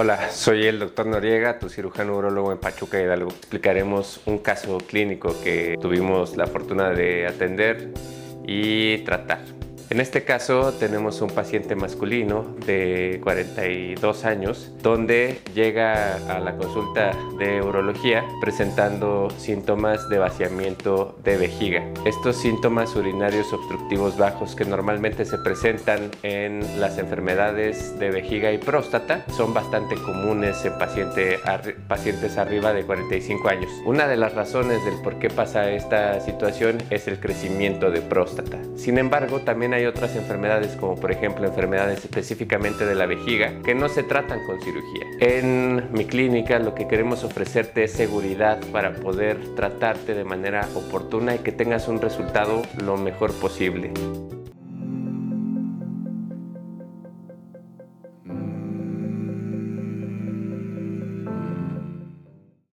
Hola, soy el doctor Noriega, tu cirujano urologo en Pachuca Hidalgo. Explicaremos un caso clínico que tuvimos la fortuna de atender y tratar. En este caso tenemos un paciente masculino de 42 años donde llega a la consulta de urología presentando síntomas de vaciamiento de vejiga. Estos síntomas urinarios obstructivos bajos que normalmente se presentan en las enfermedades de vejiga y próstata son bastante comunes en pacientes arriba de 45 años. Una de las razones del por qué pasa esta situación es el crecimiento de próstata. Sin embargo, también hay hay otras enfermedades como por ejemplo enfermedades específicamente de la vejiga que no se tratan con cirugía. En mi clínica lo que queremos ofrecerte es seguridad para poder tratarte de manera oportuna y que tengas un resultado lo mejor posible.